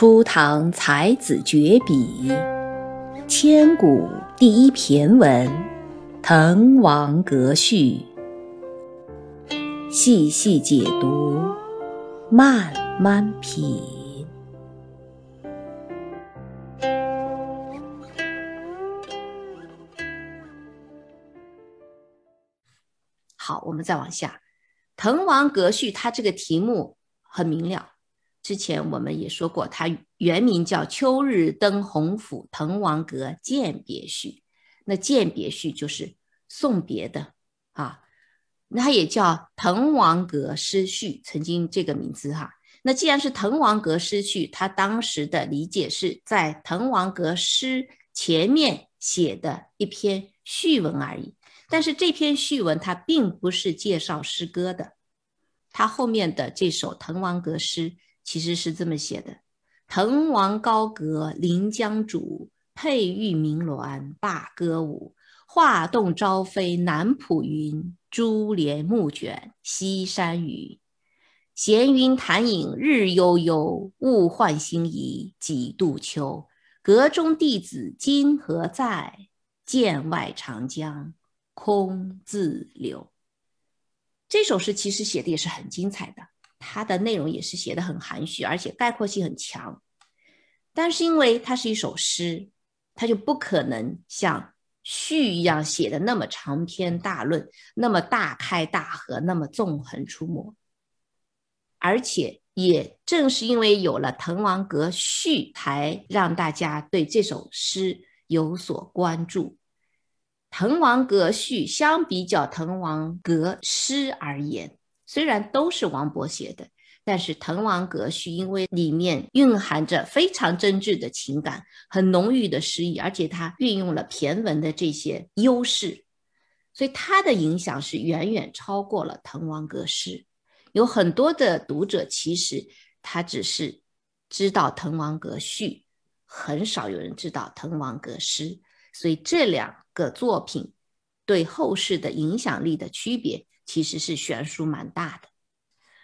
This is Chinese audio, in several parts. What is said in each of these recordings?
初唐才子绝笔，千古第一骈文《滕王阁序》，细细解读，慢慢品。好，我们再往下，《滕王阁序》它这个题目很明了。之前我们也说过，它原名叫《秋日登洪府滕王阁饯别序》，那饯别序就是送别的啊。那它也叫《滕王阁诗序》，曾经这个名字哈。那既然是《滕王阁诗序》，它当时的理解是在滕王阁诗前面写的一篇序文而已。但是这篇序文它并不是介绍诗歌的，它后面的这首滕王阁诗。其实是这么写的：滕王高阁临江渚，佩玉鸣鸾罢歌舞。画栋朝飞南浦云，珠帘暮卷西山雨。闲云潭影日悠悠，物换星移几度秋。阁中弟子今何在？剑外长江空自流。这首诗其实写的也是很精彩的。它的内容也是写的很含蓄，而且概括性很强。但是因为它是一首诗，它就不可能像序一样写的那么长篇大论，那么大开大合，那么纵横出没。而且也正是因为有了《滕王阁序》，才让大家对这首诗有所关注。《滕王阁序》相比较《滕王阁诗》而言。虽然都是王勃写的，但是《滕王阁序》因为里面蕴含着非常真挚的情感，很浓郁的诗意，而且它运用了骈文的这些优势，所以它的影响是远远超过了《滕王阁诗》。有很多的读者其实他只是知道《滕王阁序》，很少有人知道《滕王阁诗》，所以这两个作品对后世的影响力的区别。其实是悬殊蛮大的。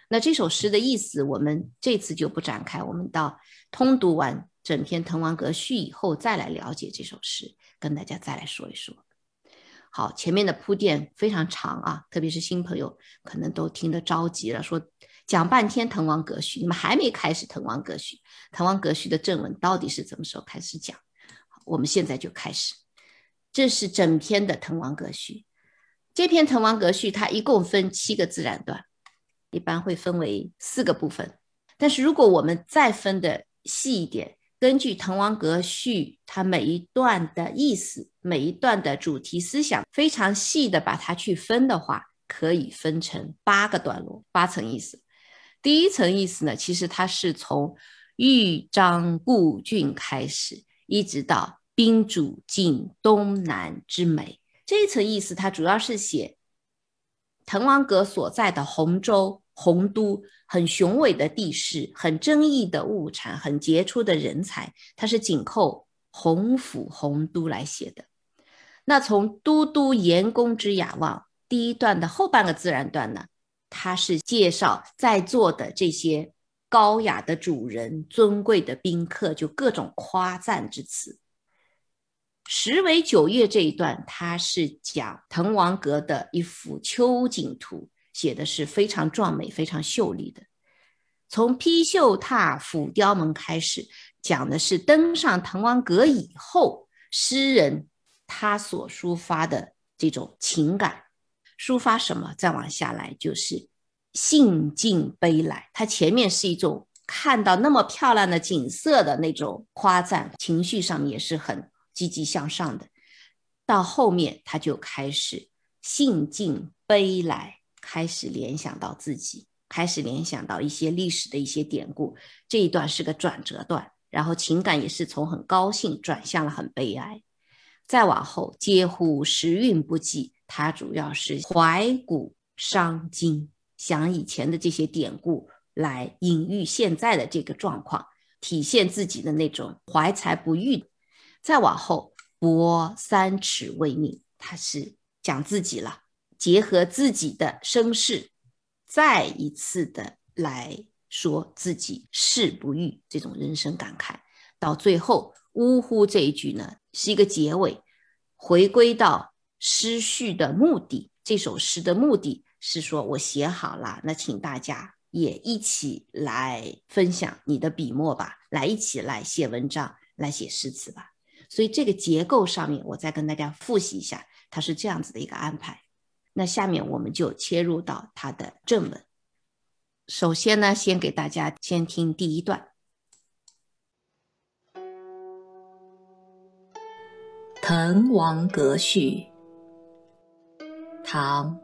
那这首诗的意思，我们这次就不展开。我们到通读完整篇《滕王阁序》以后，再来了解这首诗，跟大家再来说一说。好，前面的铺垫非常长啊，特别是新朋友可能都听得着急了，说讲半天《滕王阁序》，你们还没开始《滕王阁序》。《滕王阁序》的正文到底是什么时候开始讲？我们现在就开始。这是整篇的《滕王阁序》。这篇《滕王阁序》它一共分七个自然段，一般会分为四个部分。但是如果我们再分的细一点，根据《滕王阁序》它每一段的意思、每一段的主题思想，非常细的把它去分的话，可以分成八个段落、八层意思。第一层意思呢，其实它是从豫章故郡开始，一直到宾主尽东南之美。这一层意思，它主要是写滕王阁所在的洪州洪都，很雄伟的地势，很争议的物产，很杰出的人才，它是紧扣洪府洪都来写的。那从都督严公之雅望，第一段的后半个自然段呢，它是介绍在座的这些高雅的主人、尊贵的宾客，就各种夸赞之词。十为九月这一段，它是讲滕王阁的一幅秋景图，写的是非常壮美、非常秀丽的。从披绣踏斧雕门开始，讲的是登上滕王阁以后，诗人他所抒发的这种情感。抒发什么？再往下来就是兴尽悲来。它前面是一种看到那么漂亮的景色的那种夸赞，情绪上也是很。积极向上的，到后面他就开始兴尽悲来，开始联想到自己，开始联想到一些历史的一些典故。这一段是个转折段，然后情感也是从很高兴转向了很悲哀。再往后，嗟乎时运不济，他主要是怀古伤今，想以前的这些典故来隐喻现在的这个状况，体现自己的那种怀才不遇。再往后，博三尺为命，他是讲自己了，结合自己的身世，再一次的来说自己誓不遇这种人生感慨。到最后，呜呼这一句呢，是一个结尾，回归到诗序的目的。这首诗的目的是说，我写好了，那请大家也一起来分享你的笔墨吧，来一起来写文章，来写诗词吧。所以这个结构上面，我再跟大家复习一下，它是这样子的一个安排。那下面我们就切入到它的正文。首先呢，先给大家先听第一段。《滕王阁序》唐·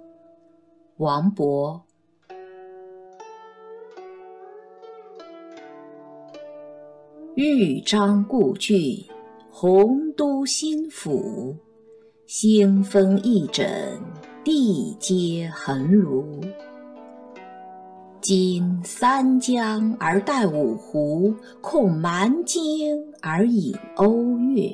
王勃。豫章故郡，洪都新府。星分翼轸，地接衡庐。今三江而带五湖，控蛮荆而引瓯越。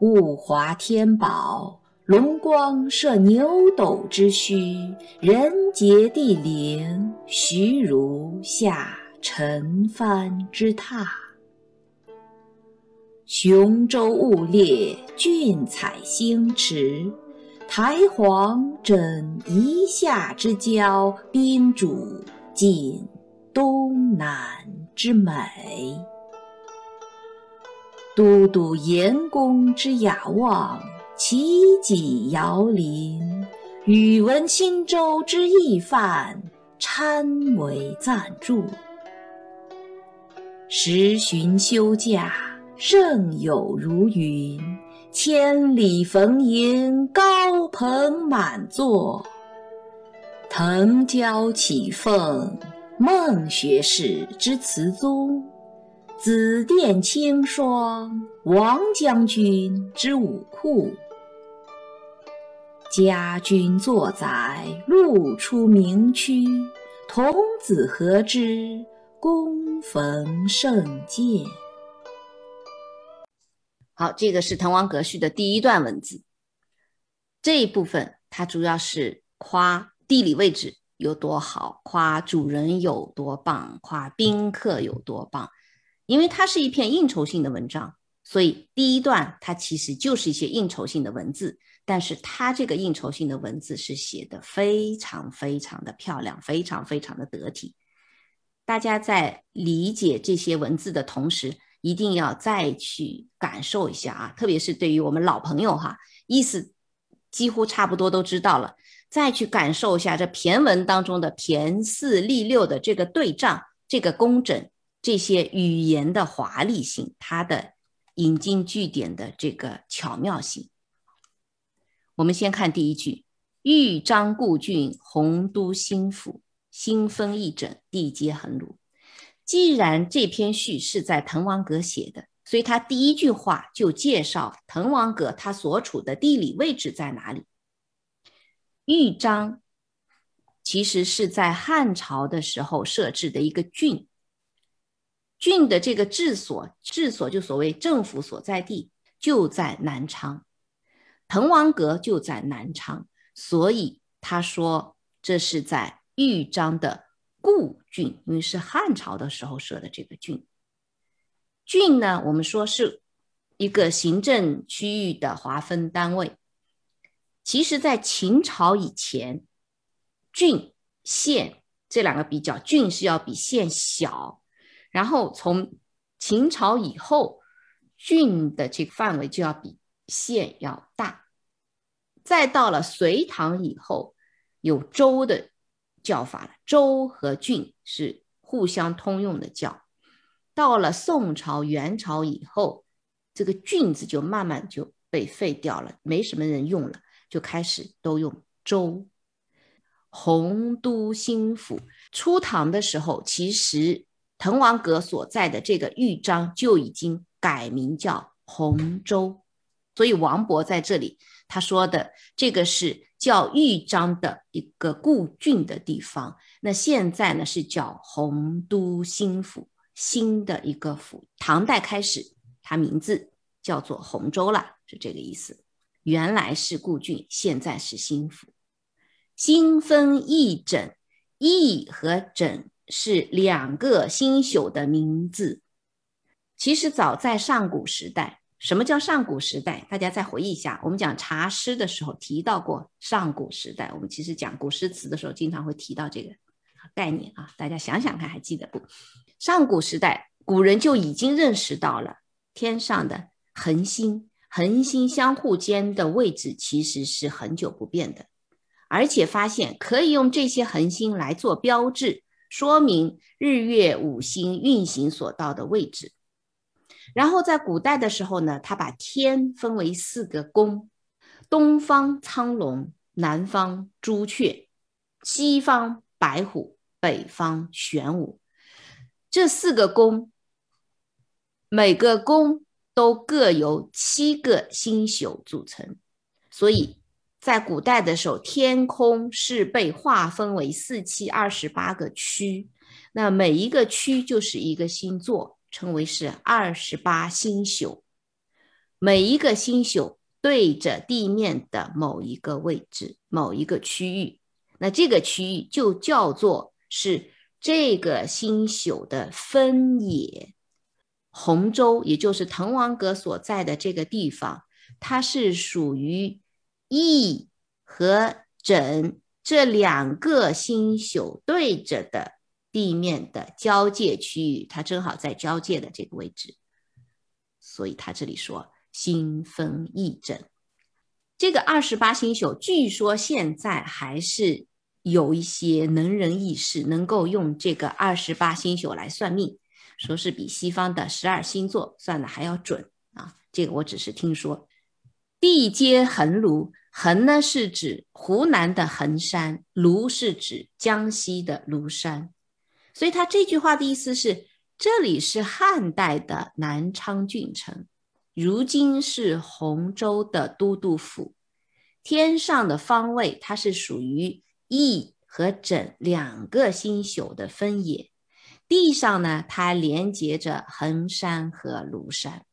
物华天宝，龙光射牛斗之墟；人杰地灵，徐如下陈蕃之榻。雄州雾列，俊采星驰；台隍枕夷夏之交，宾主尽东南之美。都督阎公之雅望，齐己遥临；宇文新州之懿范，参为赞助。时巡休假，盛友如云；千里逢迎，高朋满座。腾蛟起凤，孟学士之词宗。紫殿青霜，王将军之武库；家君作宰，路出名区。童子何知，躬逢胜饯。好，这个是《滕王阁序》的第一段文字。这一部分，它主要是夸地理位置有多好，夸主人有多棒，夸宾客有多棒。因为它是一篇应酬性的文章，所以第一段它其实就是一些应酬性的文字，但是它这个应酬性的文字是写的非常非常的漂亮，非常非常的得体。大家在理解这些文字的同时，一定要再去感受一下啊，特别是对于我们老朋友哈，意思几乎差不多都知道了，再去感受一下这骈文当中的骈四俪六的这个对仗，这个工整。这些语言的华丽性，它的引经据典的这个巧妙性。我们先看第一句：“豫章故郡，洪都新府，星分翼轸，地接衡庐。”既然这篇序是在滕王阁写的，所以他第一句话就介绍滕王阁它所处的地理位置在哪里。豫章其实是在汉朝的时候设置的一个郡。郡的这个治所，治所就所谓政府所在地，就在南昌，滕王阁就在南昌，所以他说这是在豫章的故郡，因为是汉朝的时候设的这个郡。郡呢，我们说是一个行政区域的划分单位，其实在秦朝以前，郡县这两个比较，郡是要比县小。然后从秦朝以后，郡的这个范围就要比县要大。再到了隋唐以后，有州的叫法了，州和郡是互相通用的叫。到了宋朝、元朝以后，这个郡字就慢慢就被废掉了，没什么人用了，就开始都用州。洪都新府，初唐的时候，其实。滕王阁所在的这个豫章就已经改名叫洪州，所以王勃在这里他说的这个是叫豫章的一个故郡的地方。那现在呢是叫洪都新府，新的一个府。唐代开始，它名字叫做洪州了，是这个意思。原来是故郡，现在是新府。新分翼轸，羿和轸是两个新朽的名字。其实早在上古时代，什么叫上古时代？大家再回忆一下，我们讲茶诗的时候提到过上古时代。我们其实讲古诗词的时候，经常会提到这个概念啊。大家想想看，还记得不？上古时代，古人就已经认识到了天上的恒星，恒星相互间的位置其实是很久不变的，而且发现可以用这些恒星来做标志，说明日月五星运行所到的位置。然后在古代的时候呢，他把天分为四个宫：东方苍龙，南方朱雀，西方白虎，北方玄武。这四个宫，每个宫都各由七个星宿组成，所以在古代的时候，天空是被划分为四七二十八个区，那每一个区就是一个星座，称为是二十八星宿。每一个星宿对着地面的某一个位置、某一个区域，那这个区域就叫做是。这个星宿的分野，洪州，也就是滕王阁所在的这个地方，它是属于羿和轸这两个星宿对着的地面的交界区域，它正好在交界的这个位置，所以他这里说星分羿轸。这个二十八星宿，据说现在还是。有一些能人异士能够用这个二十八星宿来算命，说是比西方的十二星座算的还要准啊。这个我只是听说。地接衡庐，衡呢是指湖南的衡山，庐是指江西的庐山。所以他这句话的意思是，这里是汉代的南昌郡城，如今是洪州的都督府。天上的方位，它是属于。羿和轸两个星宿的分野，地上呢，它连接着衡山和庐山。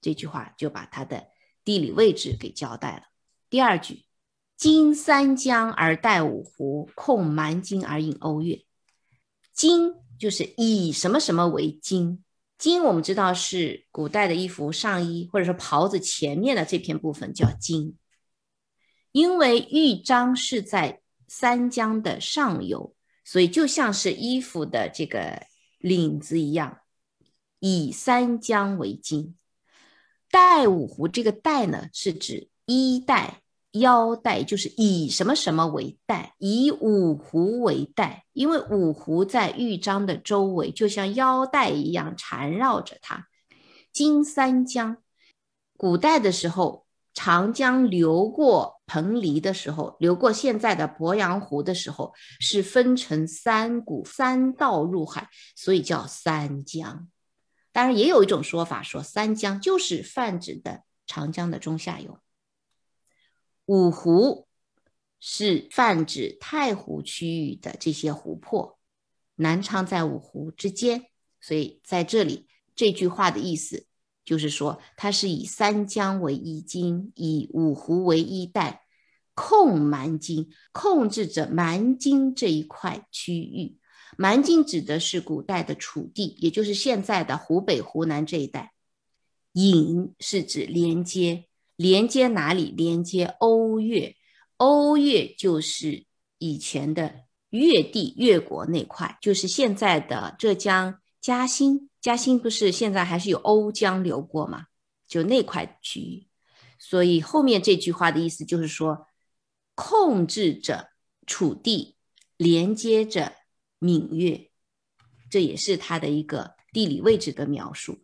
这句话就把它的地理位置给交代了。第二句，经三江而带五湖，控蛮荆而引瓯越。荆就是以什么什么为荆？荆我们知道是古代的衣服上衣或者说袍子前面的这片部分叫荆，因为豫章是在。三江的上游，所以就像是衣服的这个领子一样，以三江为经。带五湖这个带呢，是指衣带、腰带，就是以什么什么为带，以五湖为带，因为五湖在豫章的周围，就像腰带一样缠绕着它。经三江，古代的时候，长江流过。彭蠡的时候，流过现在的鄱阳湖的时候，是分成三股三道入海，所以叫三江。当然，也有一种说法说三江就是泛指的长江的中下游。五湖是泛指太湖区域的这些湖泊，南昌在五湖之间，所以在这里这句话的意思。就是说，它是以三江为一经，以五湖为一带，控蛮荆，控制着蛮荆这一块区域。蛮荆指的是古代的楚地，也就是现在的湖北、湖南这一带。引是指连接，连接哪里？连接瓯越，瓯越就是以前的越地、越国那块，就是现在的浙江嘉兴。嘉兴不是现在还是有瓯江流过吗？就那块区域，所以后面这句话的意思就是说，控制着楚地，连接着闽越，这也是它的一个地理位置的描述。